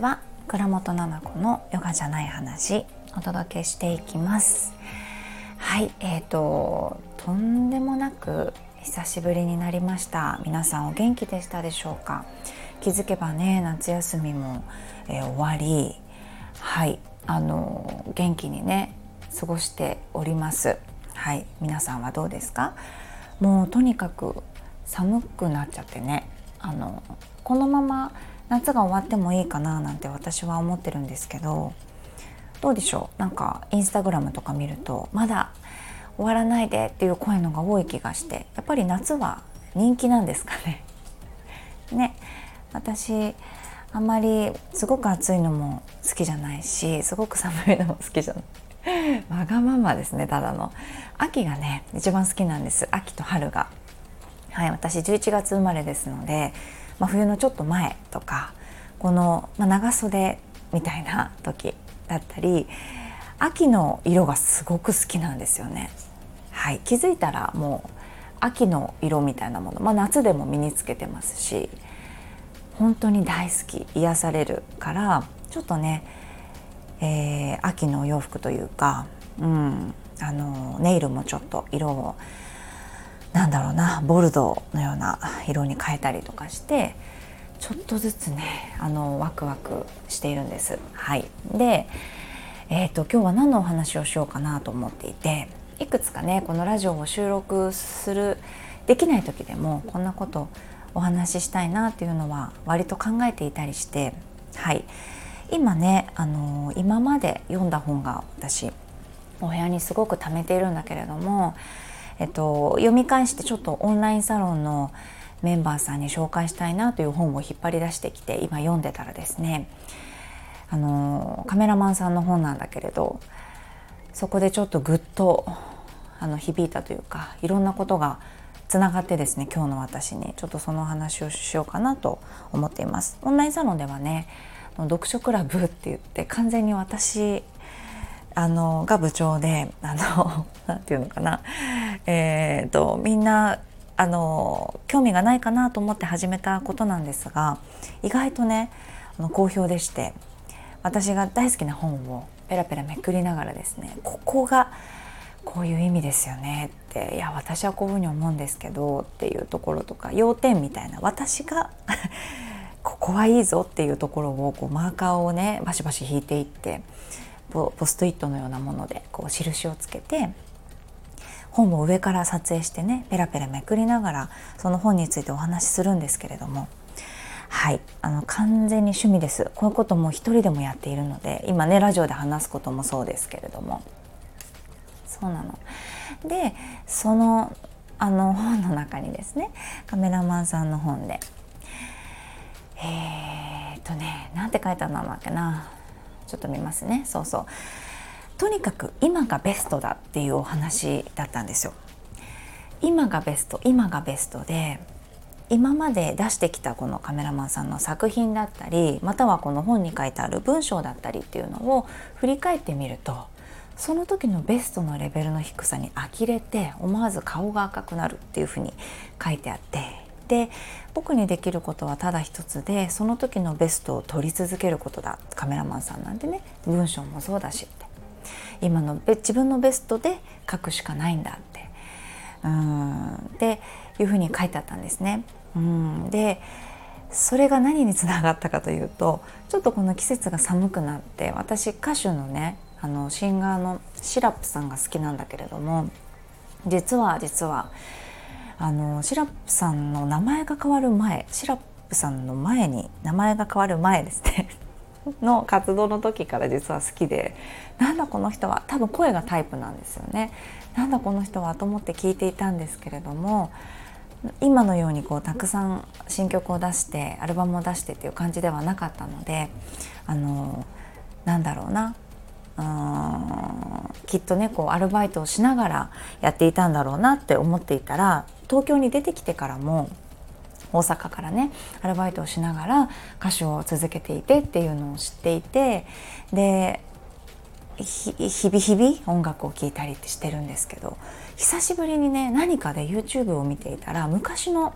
は倉本々子のヨガじゃない話お届けしていきます。はいえーととんでもなく久しぶりになりました。皆さんお元気でしたでしょうか？気づけばね夏休みも、えー、終わり。はいあの元気にね過ごしております。はい皆さんはどうですか？もうとにかく寒くなっちゃってねあのこのまま夏が終わってもいいかななんて私は思ってるんですけどどうでしょう？なんかインスタグラムとか見るとまだ終わらないでっていう声のが多い気がしてやっぱり夏は人気なんですかね？ね。私あんまりすごく暑いのも好きじゃないしすごく寒いのも好きじゃない。わがままですねただの。秋がね一番好きなんです。秋と春が。はい私11月生まれですので、まあ、冬のちょっと前とかこの、まあ、長袖みたいな時だったり秋の色がすごく好きなんですよね。はい。気づいたらもう秋の色みたいなもの、まあ、夏でも身につけてますし本当に大好き癒されるからちょっとねえー、秋のお洋服というか、うん、あのネイルもちょっと色をなんだろうなボルドーのような色に変えたりとかしてちょっとずつねあのワクワクしているんです。はい、で、えーと、と今日は何のお話をしようかなと思っていていくつかねこのラジオを収録するできない時でもこんなことお話ししたいなっていうのは割と考えていたりしてはい今ね、あの今まで読んだ本が私お部屋にすごく貯めているんだけれども、えっと、読み返してちょっとオンラインサロンのメンバーさんに紹介したいなという本を引っ張り出してきて今読んでたらですねあのカメラマンさんの本なんだけれどそこでちょっとぐっとあの響いたというかいろんなことがつながってですね今日の私にちょっとその話をしようかなと思っています。オンラインサロンではね読書クラブって言って完全に私あのが部長であの なんていうのかな。えーと、みんなあの興味がないかなと思って始めたことなんですが意外とねあの好評でして私が大好きな本をペラペラめくりながらですねここがこういう意味ですよねっていや私はこういうふうに思うんですけどっていうところとか要点みたいな私が ここはいいぞっていうところをこうマーカーをねバシバシ引いていってポストイットのようなものでこう印をつけて本を上から撮影してねペラペラめくりながらその本についてお話しするんですけれども。はい。あの完全に趣味です。こういうことも一人でもやっているので今ねラジオで話すこともそうですけれども。そうなの。でそのあの本の中にですねカメラマンさんの本で。えー、っとねなんて書いてあるんだっけな。ちょっと見ますね。そうそう。とにかく今がベストだっていうお話だったんですよ。今がベスト今がベストで今まで出してきたこのカメラマンさんの作品だったりまたはこの本に書いてある文章だったりっていうのを振り返ってみるとその時のベストのレベルの低さに呆れて思わず顔が赤くなるっていうふうに書いてあってで僕にできることはただ一つでその時のベストを撮り続けることだ。カメラマンさんなんでね文章もそうだしって。今の自分のベストで書くしかないんだって。うん。っていうふうに書いてあったんですね。うん。でそれが何につながったかというとちょっとこの季節が寒くなって私歌手のねあのシンガーのシラップさんが好きなんだけれども実は実はあのシラップさんの名前が変わる前シラップさんの前に名前が変わる前ですね。の活動の時から実は好きでなんだこの人は多分声がタイプなんですよね。なんだこの人はと思って聞いていたんですけれども今のようにこうたくさん新曲を出してアルバムを出してっていう感じではなかったのであのなんだろうな。うんきっとねこうアルバイトをしながらやっていたんだろうなって思っていたら東京に出てきてからも大阪からねアルバイトをしながら歌手を続けていてっていうのを知っていてで日々日々音楽を聴いたりってしてるんですけど久しぶりにね何かで YouTube を見ていたら昔の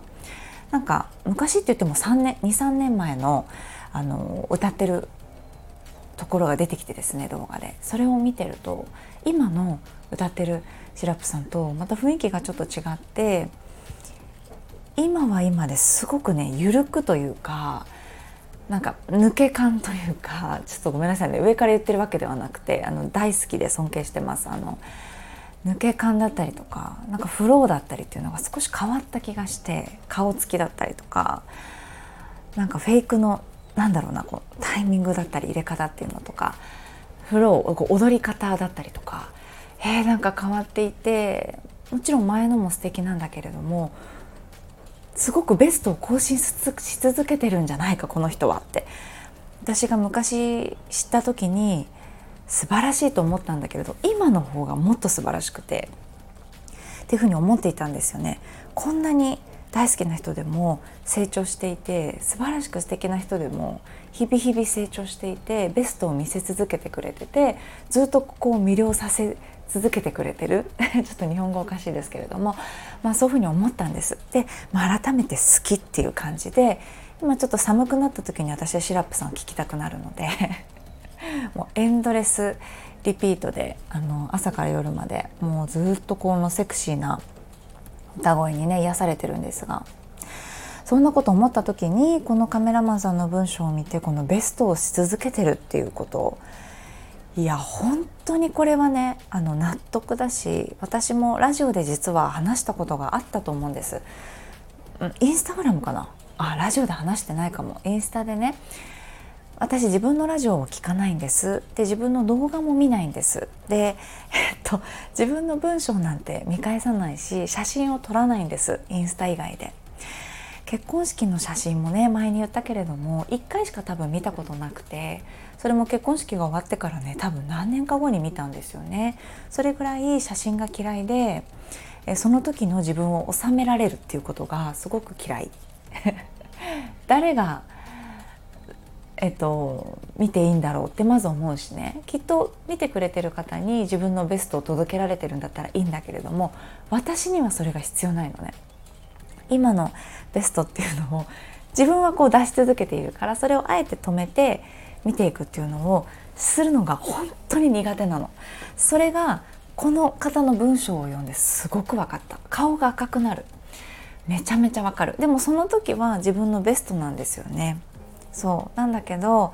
なんか昔って言っても3年23年前のあの歌ってるところが出てきてですね動画で。それを見てると今の歌ってるシラップさんとまた雰囲気がちょっと違って今は今ですごくね緩くというかなんか抜け感というかちょっとごめんなさいね。上から言ってるわけではなくてあの大好きで尊敬してます。あの抜け感だったりとかなんかフローだったりっていうのが少し変わった気がして顔つきだったりとかなんかフェイクのなんだろうなこうタイミングだったり入れ方っていうのとかフローこう踊り方だったりとかえー、なんか変わっていてもちろん前のも素敵なんだけれどもすごくベストを更新し続けてるんじゃないかこの人はって私が昔知った時に素晴らしいと思ったんだけれど今の方がもっと素晴らしくてっていうふうに思っていたんですよね。こんなに大好きな人でも成長していて素晴らしく素敵な人でも日々日々成長していてベストを見せ続けてくれててずっとこう魅了させ続けてくれてる。ちょっと日本語おかしいですけれども、まあ、そういうふうに思ったんです。で、まあ、改めて好きっていう感じで今ちょっと寒くなった時に私はシラップさん聞きたくなるので。もうエンドレスリピートであの朝から夜までもうずっとこのセクシーな歌声にね癒されてるんですが。そんなこと思った時にこのカメラマンさんの文章を見てこのベストをし続けてるっていうことをいや本当にこれはねあの納得だし私もラジオで実は話したことがあったと思うんです。インスタグラムかな？あラジオで話してないかも。インスタでね私自分のラジオを聞かないんです。で自分の動画も見ないんです。で、えっと、自分の文章なんて見返さないし写真を撮らないんです。インスタ以外で。結婚式の写真もね前に言ったけれども1回しか多分見たことなくてそれも結婚式が終わってからね多分何年か後に見たんですよね。それぐらい写真が嫌いでその時の自分を収められるっていうことがすごく嫌い。誰がえっと、見ていいんだろうってまず思うしね。きっと見てくれてる方に自分のベストを届けられてるんだったらいいんだけれども私にはそれが必要ないのね。今のベストっていうのを自分はこう出し続けているからそれをあえて止めて見ていくっていうのをするのが本当に苦手なの。それがこの方の文章を読んですごく分かった。顔が赤くなる。めちゃめちゃわかる。でもその時は自分のベストなんですよね。そう。なんだけど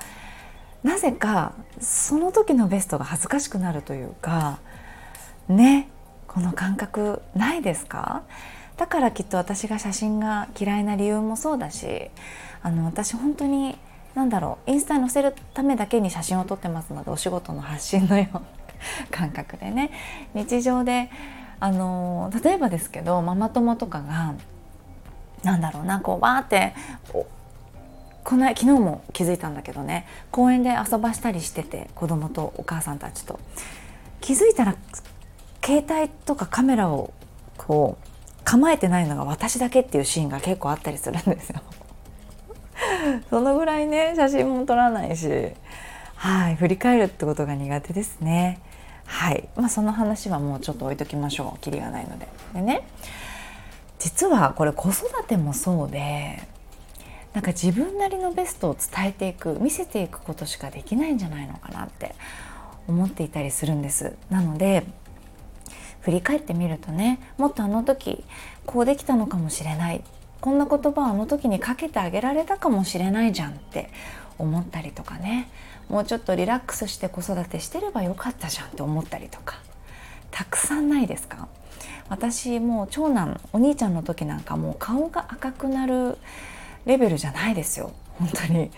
なぜかその時のベストが恥ずかしくなるというかねこの感覚ないですか？だからきっと私が写真が嫌いな理由もそうだしあの私本当に何だろうインスタに載せるためだけに写真を撮ってますのでお仕事の発信のような感覚でね日常であの例えばですけどママ友とかがなんだろうなこうわーってこの昨日も気づいたんだけどね公園で遊ばしたりしてて子供とお母さんたちと気づいたら携帯とかカメラをこう構えてないのが私だけっていうシーンが結構あったりするんですよ。そのぐらいね写真も撮らないしはい振り返るってことが苦手ですね。はいまあ、その話はもうちょっと置いときましょうきりがないので。でね実はこれ子育てもそうでなんか自分なりのベストを伝えていく見せていくことしかできないんじゃないのかなって思っていたりするんです。なので振り返ってみるとねもっとあの時こうできたのかもしれないこんな言葉あの時にかけてあげられたかもしれないじゃんって思ったりとかね。もうちょっとリラックスして子育てしてればよかったじゃんって思ったりとか。たくさんないですか？私もう長男お兄ちゃんの時なんかもう顔が赤くなるレベルじゃないですよ。本当に。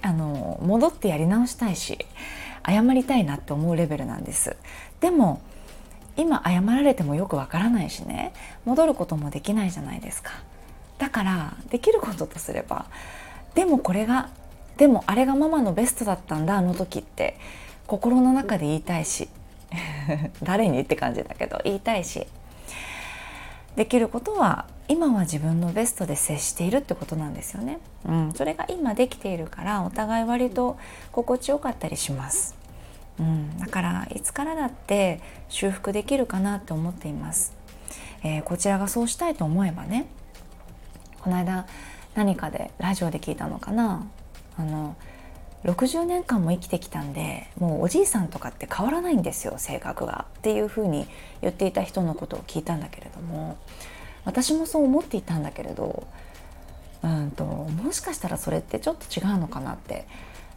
あの戻ってやり直したいし謝りたいなって思うレベルなんです。でも今謝られてもよくわからないしね。戻ることもできないじゃないですか。だからできることとすればでもこれがでもあれがママのベストだったんだあの時って心の中で言いたいし 誰にって感じだけど言いたいしできることは今は自分のベストで接しているってことなんですよね、うん、それが今できているからお互い割と心地よかったりします。うん、だからいつからだって修復できるかなって思っています、えー、こちらがそうしたいと思えばねこの間何かでラジオで聞いたのかな？あの60年間も生きてきたんでもうおじいさんとかって変わらないんですよ性格が。っていうふうに言っていた人のことを聞いたんだけれども私もそう思っていたんだけれどうんともしかしたらそれってちょっと違うのかなって。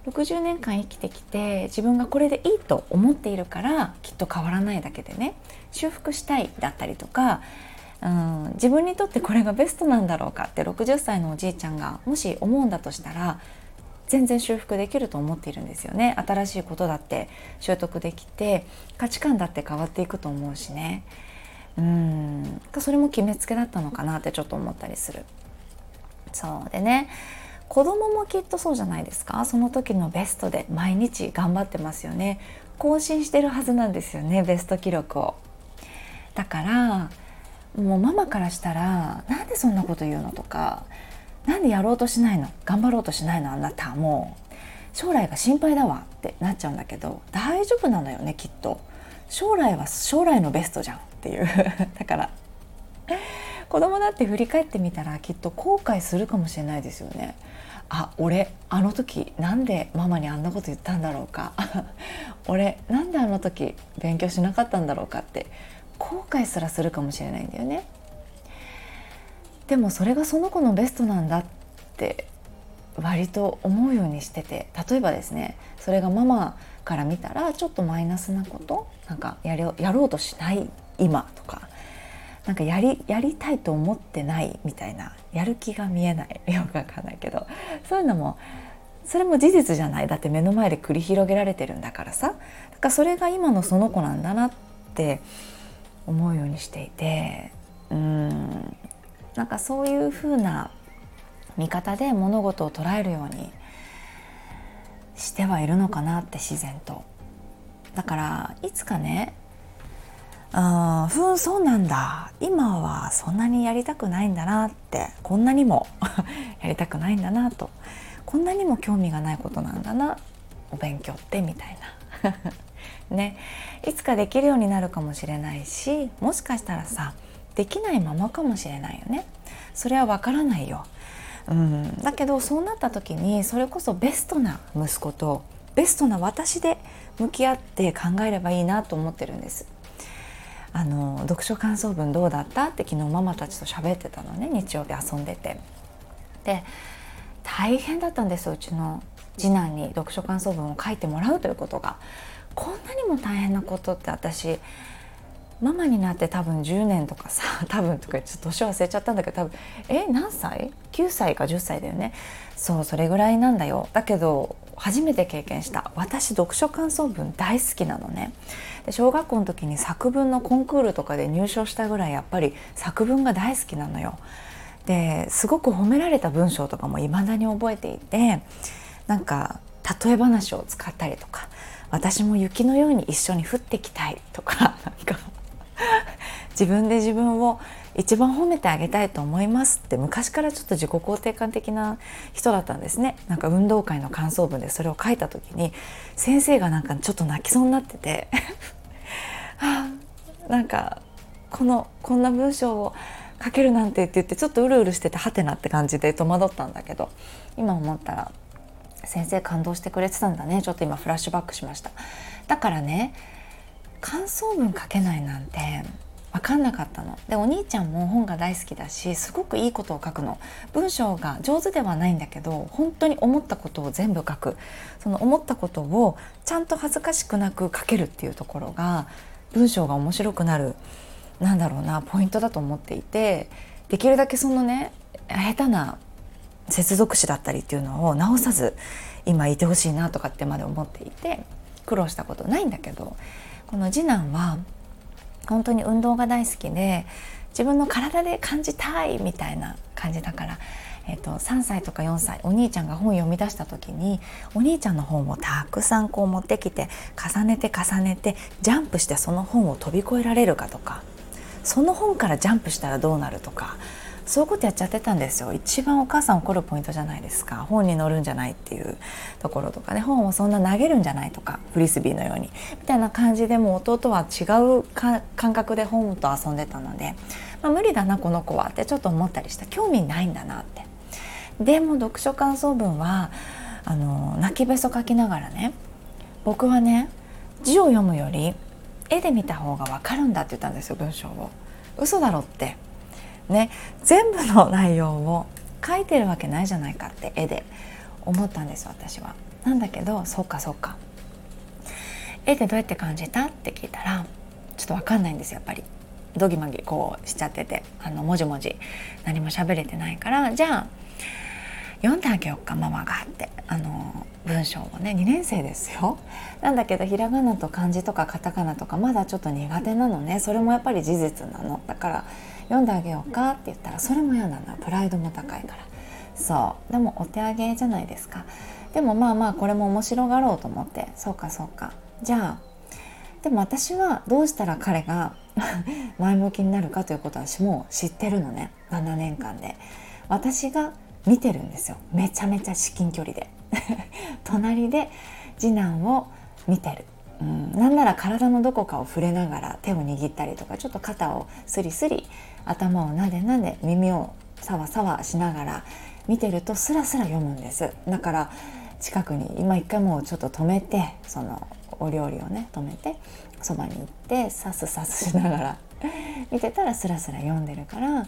60年間生きてきて自分がこれでいいと思っているからきっと変わらないだけでね修復したいだったりとかうん自分にとってこれがベストなんだろうかって60歳のおじいちゃんがもし思うんだとしたら全然修復できると思っているんですよね。新しいことだって習得できて価値観だって変わっていくと思うしね。うんそれも決めつけだったのかなってちょっと思ったりする。そうでね子供もきっとそうじゃないですか。その時のベストで毎日頑張ってますよね。更新してるはずなんですよねベスト記録を。だからもうママからしたら「なんでそんなこと言うの?」とかなんでやろうとしないの？頑張ろうとしないの？あなたもう。将来が心配だわってなっちゃうんだけど大丈夫なのよねきっと。将来は将来のベストじゃんっていう。だから子供だって振り返ってみたらきっと後悔するかもしれないですよね。あ俺あの時なんでママにあんなこと言ったんだろうか。俺なんであの時勉強しなかったんだろうかって後悔すらするかもしれないんだよね。でもそれがその子のベストなんだって割と思うようにしてて例えばですねそれがママから見たらちょっとマイナスなことなんかやろやろうとしない今とかなんかやりやりたいと思ってないみたいなやる気が見えない。よくわかんないけど。そういうのもそれも事実じゃない。だって目の前で繰り広げられてるんだからさ。だからそれが今のその子なんだなって思うようにしていてうんなんかそういうふうな見方で物事を捉えるようにしてはいるのかなって自然と。だからいつかねあふんそうなんだ。今はそんなにやりたくないんだなってこんなにも やりたくないんだなと。こんなにも興味がないことなんだな。お勉強ってみたいな。ね。いつかできるようになるかもしれないしもしかしたらさできないままかもしれないよね。それはわからないよ、うん、だけどそうなった時にそれこそベストな息子とベストな私で向き合って考えればいいなと思ってるんです。あの読書感想文どうだったって昨日ママたちと喋ってたのね。日曜日遊んでて。で大変だったんですうちの次男に読書感想文を書いてもらうということが。こんなにも大変なことって私ママになって多分10年とかさ 多分とかちょっと年忘れちゃったんだけど多分え何歳 ?9 歳か10歳だよね。そうそれぐらいなんだよ。だけど初めて経験した私読書感想文大好きなのね。で小学校の時に作文のコンクールとかで入賞したぐらいやっぱり作文が大好きなのよ。ですごく褒められた文章とかも未だに覚えていてなんか例え話を使ったりとか私も雪のように一緒に降ってきたいとか なんか自分で自分を一番褒めてあげたいと思いますって昔からちょっと自己肯定感的な人だったんですね。なんか運動会の感想文でそれを書いた時に先生がなんかちょっと泣きそうになってて あなんかこのこんな文章を書けるなんてって言ってちょっとうるうるしててはてなって感じで戸惑ったんだけど今思ったら先生感動してくれてたんだね。ちょっと今フラッシュバックしました。だからね感想文書けないなんて分かんなかったの。でお兄ちゃんも本が大好きだしすごくいいことを書くの。文章が上手ではないんだけど本当に思ったことを全部書く。その思ったことをちゃんと恥ずかしくなく書けるっていうところが文章が面白くなるなんだろうなポイントだと思っていてできるだけそのね下手な接続詞だったりっていうのを直さず今いてほしいなとかってまで思っていて苦労したことないんだけどこの次男は本当に運動が大好きで自分の体で感じたいみたいな感じだから、えーと、3歳とか4歳お兄ちゃんが本読み出した時にお兄ちゃんの本をたくさんこう持ってきて重ねて重ねてジャンプしてその本を飛び越えられるかとかその本からジャンプしたらどうなるとかそういうことやっちゃってたんですよ。一番お母さん怒るポイントじゃないですか。本に乗るんじゃないっていうところとかね。本をそんな投げるんじゃないとか。フリスビーのように。みたいな感じでも弟は違う感覚で本と遊んでたので、まあ、無理だなこの子はってちょっと思ったりした。興味ないんだなって。でも読書感想文はあの泣きべそ書きながらね。僕はね字を読むより絵で見た方が分かるんだって言ったんですよ文章を。嘘だろって。ね全部の内容を書いてるわけないじゃないかって絵で思ったんです私は。なんだけどそうかそうか。絵でどうやって感じたって聞いたらちょっと分かんないんですやっぱり。ドギマギこうしちゃっててあのもじもじ何も喋れてないからじゃあ読んであげようかママがってあの文章をね2年生ですよ。なんだけどひらがなと漢字とかカタカナとかまだちょっと苦手なのね。それもやっぱり事実なの。だから読んであげようかって言ったらそれも嫌なのプライドも高いから。そう。でもお手上げじゃないですか。でもまあまあこれも面白がろうと思って。そうかそうか。じゃあでも私はどうしたら彼が 前向きになるかということはもう知ってるのね。7年間で。私が見てるんですよ。めちゃめちゃ至近距離で。隣で次男を見てる、うん、なんなら体のどこかを触れながら手を握ったりとかちょっと肩をスリスリ頭をなでなで耳をさわさわしながら見てるとスラスラ読むんです。だから近くに今一回もうちょっと止めてそのお料理をね止めてそばに行ってさすさすしながら見てたらスラスラ読んでるから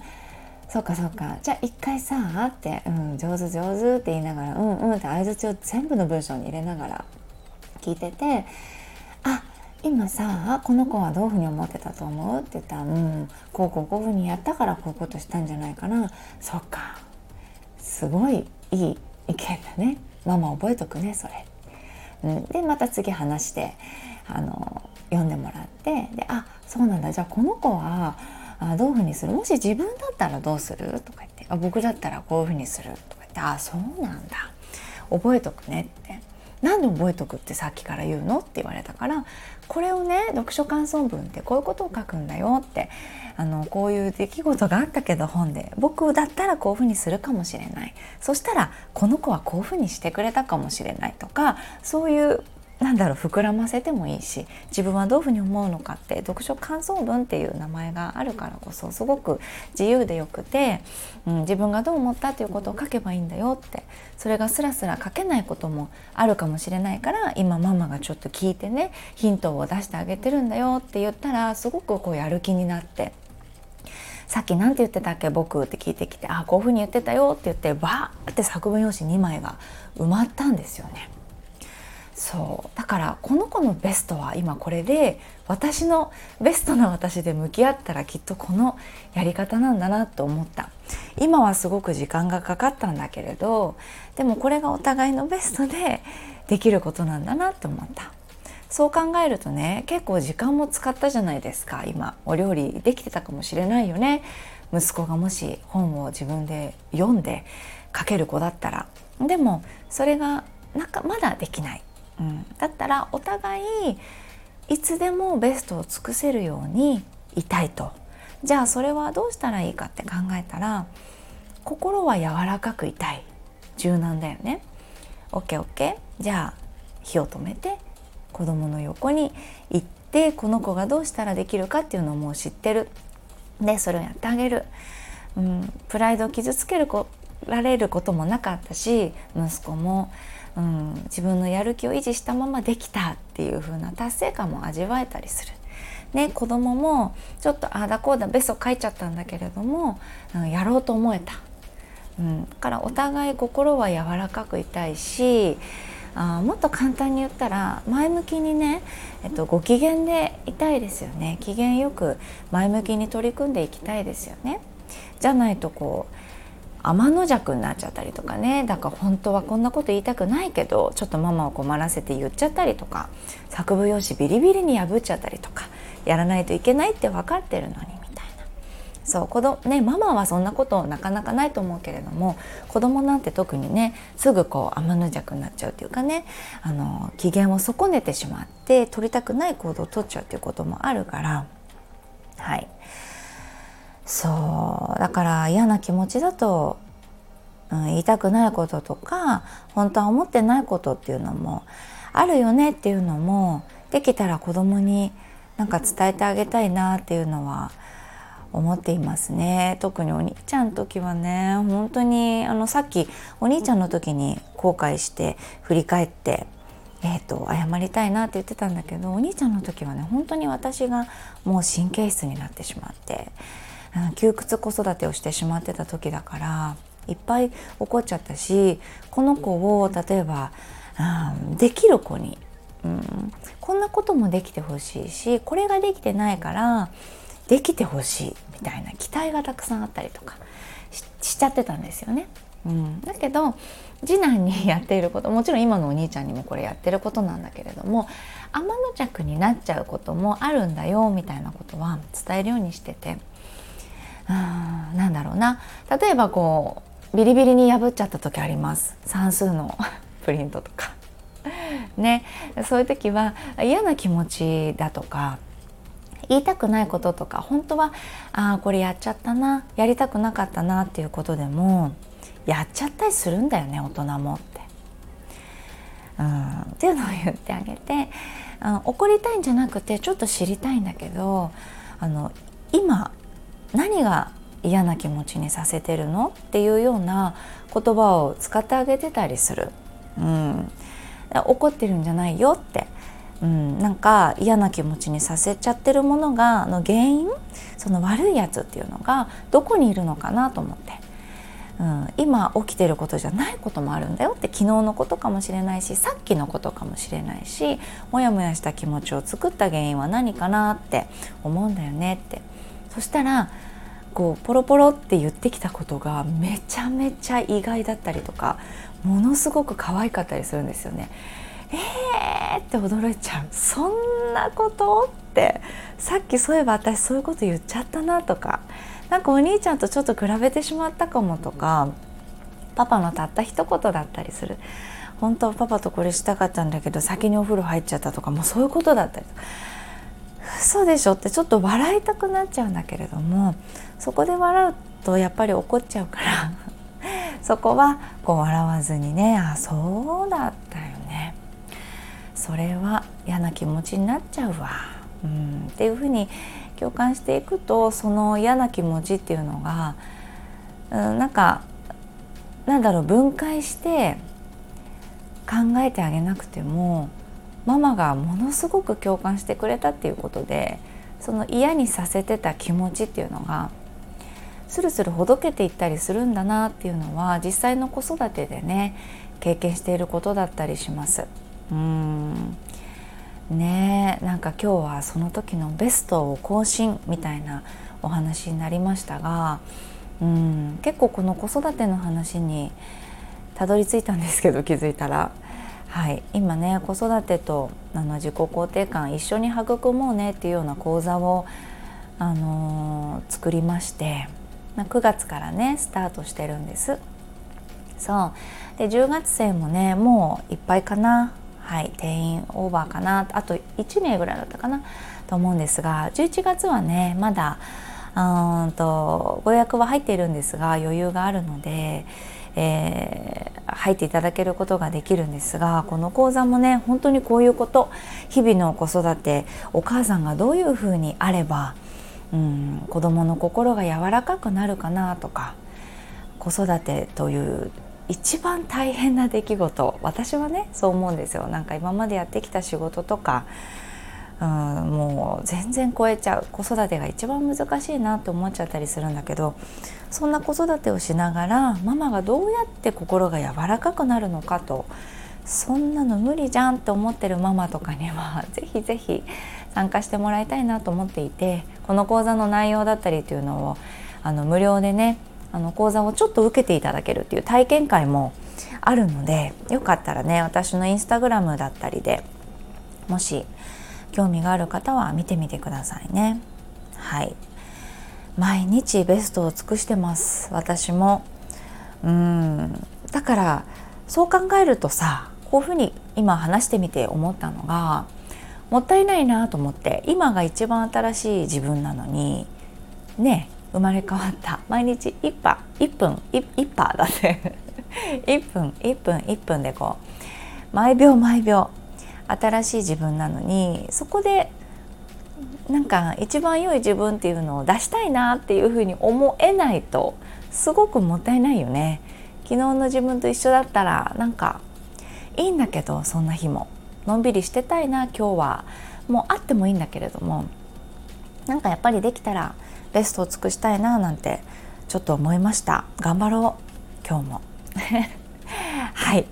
そうかそうか。じゃあ一回さあって、うん、上手上手って言いながらうんうんって相づちを全部の文章に入れながら聞いててあ今さこの子はどういうふうに思ってたと思う？って言ったらうんこうこうこういうふうにやったからこういうことしたんじゃないかな。そっか。すごいいい意見だね。ママ覚えとくねそれ。うん、でまた次話してあの読んでもらってであそうなんだ。じゃあこの子はあどういうふうにする？もし自分だったらどうする？とか言って。あ僕だったらこういうふうにする？とか言って。あそうなんだ。覚えとくねって。なんで覚えとくってさっきから言うの？って言われたからこれをね読書感想文ってこういうことを書くんだよってあのこういう出来事があったけど本で僕だったらこういうふうにするかもしれないそしたらこの子はこういうふうにしてくれたかもしれないとかそういうなんだろう膨らませてもいいし自分はどういうふうに思うのかって読書感想文っていう名前があるからこそすごく自由でよくて、うん、自分がどう思ったっていうことを書けばいいんだよってそれがスラスラ書けないこともあるかもしれないから今ママがちょっと聞いてねヒントを出してあげてるんだよって言ったらすごくこうやる気になって。さっき何て言ってたっけ僕って聞いてきて「あこういうふうに言ってたよ」って言ってバーって作文用紙2枚が埋まったんですよね。そう。だからこの子のベストは今これで私のベストな私で向き合ったらきっとこのやり方なんだなと思った。今はすごく時間がかかったんだけれどでもこれがお互いのベストでできることなんだなと思った。そう考えるとね結構時間も使ったじゃないですか。今お料理できてたかもしれないよね。息子がもし本を自分で読んで書ける子だったら。でもそれがなんかまだできない。うん、だったらお互いいつでもベストを尽くせるようにいたいと。じゃあそれはどうしたらいいかって考えたら心は柔らかくいたい。柔軟だよね。OKOK じゃあ火を止めて子供の横に行ってこの子がどうしたらできるかっていうのをもう知ってる。でそれをやってあげる、うん、プライドを傷つけるられることもなかったし息子も。うん、自分のやる気を維持したままできたっていう風な達成感も味わえたりする。ね、子供もちょっとああだこうだベソ書いちゃったんだけれども、うん、やろうと思えた、うん、だからお互い心は柔らかくいたいしあもっと簡単に言ったら前向きにね、えっと、ご機嫌でいたいですよね。機嫌よく前向きに取り組んでいきたいですよね。じゃないとこう天の弱になっちゃったりとかねだから本当はこんなこと言いたくないけどちょっとママを困らせて言っちゃったりとか作文用紙ビリビリに破っちゃったりとかやらないといけないって分かってるのにみたいなそう子供ねママはそんなことなかなかないと思うけれども子供なんて特にねすぐこう天の弱になっちゃうっていうかねあの機嫌を損ねてしまって取りたくない行動を取っちゃうっていうこともあるからはい。そう。だから嫌な気持ちだと、うん、言いたくないこととか本当は思ってないことっていうのもあるよねっていうのもできたら子供になんか伝えてあげたいなっていうのは思っていますね。特にお兄ちゃんの時はね本当にあのさっきお兄ちゃんの時に後悔して振り返ってえーと、謝りたいなって言ってたんだけどお兄ちゃんの時はね本当に私がもう神経質になってしまって窮屈子育てをしてしまってた時だからいっぱい怒っちゃったしこの子を例えば、うん、できる子に、うん、こんなこともできてほしいしこれができてないからできてほしいみたいな期待がたくさんあったりとかしちゃってたんですよね。うん、だけど次男にやっていることもちろん今のお兄ちゃんにもこれやってることなんだけれども天の着になっちゃうこともあるんだよみたいなことは伝えるようにしててうんなんだろうな例えばこうビリビリに破っちゃった時あります算数の プリントとか。ね、そういう時は嫌な気持ちだとか言いたくないこととか本当はああこれやっちゃったなやりたくなかったなっていうことでもやっちゃったりするんだよね大人もって。うん、っていうのを言ってあげてあの怒りたいんじゃなくてちょっと知りたいんだけどあの今何が嫌な気持ちにさせてるのっていうような言葉を使ってあげてたりする。うん、怒ってるんじゃないよって。うん、なんか嫌な気持ちにさせちゃってるものがの原因その悪いやつっていうのがどこにいるのかなと思って、うん、今起きてることじゃないこともあるんだよって昨日のことかもしれないしさっきのことかもしれないしモヤモヤした気持ちを作った原因は何かなって思うんだよねって。そしたらこうポロポロって言ってきたことがめちゃめちゃ意外だったりとかものすごく可愛かったりするんですよね。えーって驚いちゃう。そんなことってさっきそういえば私そういうこと言っちゃったなとかなんかお兄ちゃんとちょっと比べてしまったかもとかパパのたった一言だったりする。本当はパパとこれしたかったんだけど先にお風呂入っちゃったとかもうそういうことだったり嘘でしょってちょっと笑いたくなっちゃうんだけれどもそこで笑うとやっぱり怒っちゃうから そこはこう笑わずにねあそうだったよね。それは嫌な気持ちになっちゃうわ、うん、っていうふうに共感していくとその嫌な気持ちっていうのが、うん、なんかなんだろう分解して考えてあげなくてもママがものすごく共感してくれたっていうことでその嫌にさせてた気持ちっていうのがスルスルほどけていったりするんだなっていうのは実際の子育てでね経験していることだったりします。うん。ねなんか今日はその時のベストを更新みたいなお話になりましたがうん。結構この子育ての話にたどり着いたんですけど気づいたら、はい、今ね子育てとあの自己肯定感一緒に育もうねっていうような講座を、あのー、作りまして9月からねスタートしてるんです。そう。で10月生もねもういっぱいかな。はい、定員オーバーかな。あと1名ぐらいだったかな。と思うんですが11月はねまだうんとご予約は入っているんですが余裕があるので、えー、入っていただけることができるんですがこの講座もね本当にこういうこと日々の子育てお母さんがどういうふうにあればうん子どもの心が柔らかくなるかなとか子育てという一番大変な出来事私はねそう思うんですよ。なんか今までやってきた仕事とかうんもう全然超えちゃう。子育てが一番難しいなと思っちゃったりするんだけどそんな子育てをしながらママがどうやって心が柔らかくなるのかと。そんなの無理じゃんって思ってるママとかには ぜひぜひ参加してもらいたいなと思っていてこの講座の内容だったりっていうのをあの無料でねあの講座をちょっと受けていただけるっていう体験会もあるのでよかったらね私のインスタグラムだったりでもし興味がある方は見てみてくださいね。はい。毎日ベストを尽くしてます。私も。うん。だからそう考えるとさこういうふうに今話してみて思ったのがもったいないなと思って今が一番新しい自分なのにね生まれ変わった。毎日1波1分 1, 1波だって。1分1分1分でこう毎秒毎秒新しい自分なのにそこでなんか一番良い自分っていうのを出したいなっていうふうに思えないとすごくもったいないよね。昨日の自分と一緒だったらなんかいいんだけどそんな日も。のんびりしてたいな今日は。もうあってもいいんだけれども。なんかやっぱりできたらベストを尽くしたいななんてちょっと思いました。頑張ろう。今日も。はい。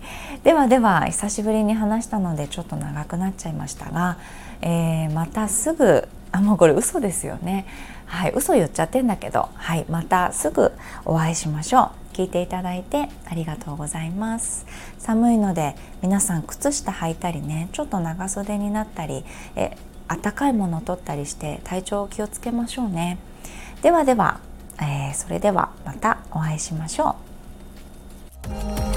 ではでは久しぶりに話したのでちょっと長くなっちゃいましたが、えー、またすぐあもうこれ嘘ですよね。はい嘘言っちゃってんだけど。はいまたすぐお会いしましょう。聞いていただいてありがとうございます。寒いので皆さん靴下履いたりねちょっと長袖になったりえ暖かいものを取ったりして体調を気をつけましょうね。ではでは、えー、それではまたお会いしましょう。